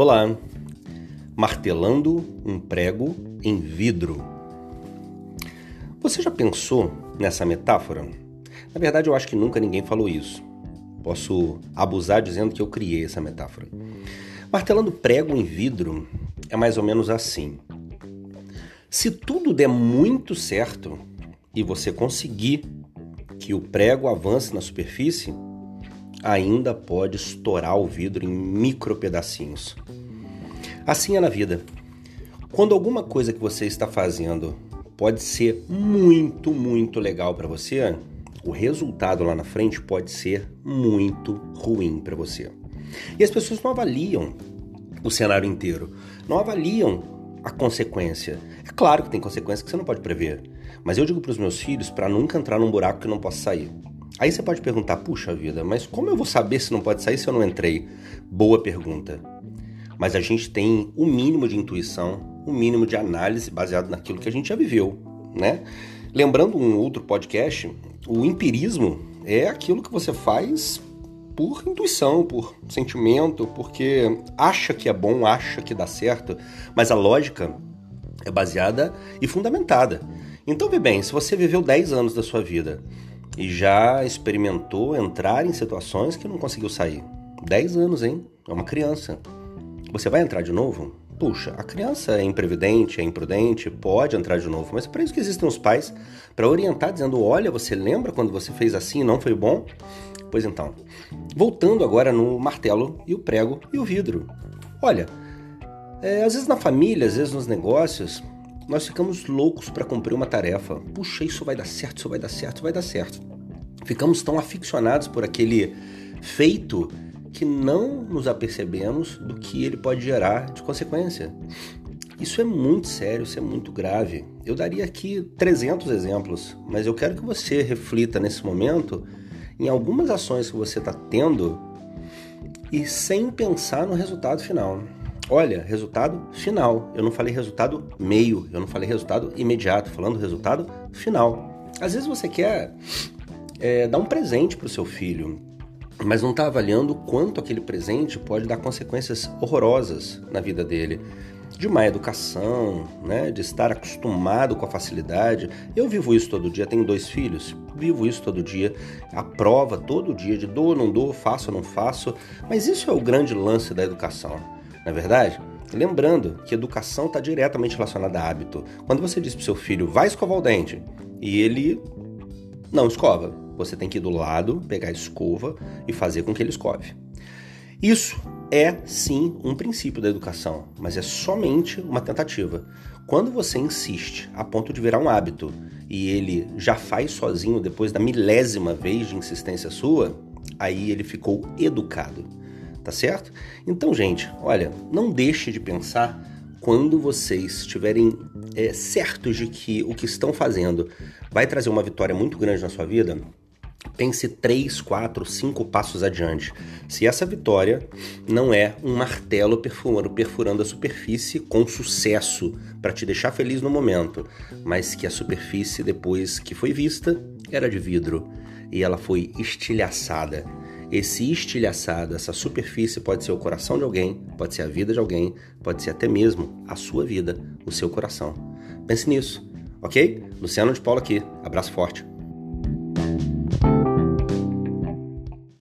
Olá! Martelando um prego em vidro. Você já pensou nessa metáfora? Na verdade, eu acho que nunca ninguém falou isso. Posso abusar dizendo que eu criei essa metáfora. Martelando prego em vidro é mais ou menos assim. Se tudo der muito certo e você conseguir que o prego avance na superfície, ainda pode estourar o vidro em micro pedacinhos. Assim é na vida. Quando alguma coisa que você está fazendo pode ser muito, muito legal para você, o resultado lá na frente pode ser muito ruim para você. E as pessoas não avaliam o cenário inteiro, não avaliam a consequência. É claro que tem consequências que você não pode prever, mas eu digo para os meus filhos para nunca entrar num buraco que não possa sair. Aí você pode perguntar, puxa vida, mas como eu vou saber se não pode sair se eu não entrei? Boa pergunta. Mas a gente tem o um mínimo de intuição, o um mínimo de análise baseado naquilo que a gente já viveu, né? Lembrando um outro podcast, o empirismo é aquilo que você faz por intuição, por sentimento, porque acha que é bom, acha que dá certo, mas a lógica é baseada e fundamentada. Então, vê bem, se você viveu 10 anos da sua vida e já experimentou entrar em situações que não conseguiu sair. 10 anos, hein? É uma criança. Você vai entrar de novo? Puxa, a criança é imprevidente, é imprudente, pode entrar de novo, mas é para isso que existem os pais para orientar, dizendo: olha, você lembra quando você fez assim e não foi bom? Pois então, voltando agora no martelo e o prego e o vidro. Olha, é, às vezes na família, às vezes nos negócios, nós ficamos loucos para cumprir uma tarefa. Puxa, isso vai dar certo, isso vai dar certo, vai dar certo. Ficamos tão aficionados por aquele feito que não nos apercebemos do que ele pode gerar de consequência. Isso é muito sério, isso é muito grave. Eu daria aqui 300 exemplos, mas eu quero que você reflita nesse momento em algumas ações que você está tendo e sem pensar no resultado final. Olha, resultado final. Eu não falei resultado meio, eu não falei resultado imediato, falando resultado final. Às vezes você quer é, dar um presente para o seu filho, mas não está avaliando quanto aquele presente pode dar consequências horrorosas na vida dele. De má educação, né? de estar acostumado com a facilidade. Eu vivo isso todo dia, tenho dois filhos, vivo isso todo dia, a prova todo dia de dou ou não dou, faço ou não faço, mas isso é o grande lance da educação não é verdade? Lembrando que educação está diretamente relacionada a hábito. Quando você diz para seu filho, vai escovar o dente, e ele não escova, você tem que ir do lado, pegar a escova e fazer com que ele escove. Isso é sim um princípio da educação, mas é somente uma tentativa. Quando você insiste a ponto de virar um hábito e ele já faz sozinho depois da milésima vez de insistência sua, aí ele ficou educado tá certo? Então, gente, olha, não deixe de pensar quando vocês estiverem é, certos de que o que estão fazendo vai trazer uma vitória muito grande na sua vida, pense três, quatro, cinco passos adiante. Se essa vitória não é um martelo perfurando, perfurando a superfície com sucesso para te deixar feliz no momento, mas que a superfície depois que foi vista era de vidro e ela foi estilhaçada esse estilhaçado, essa superfície pode ser o coração de alguém, pode ser a vida de alguém, pode ser até mesmo a sua vida, o seu coração. Pense nisso, ok? Luciano de Paulo aqui. Abraço forte.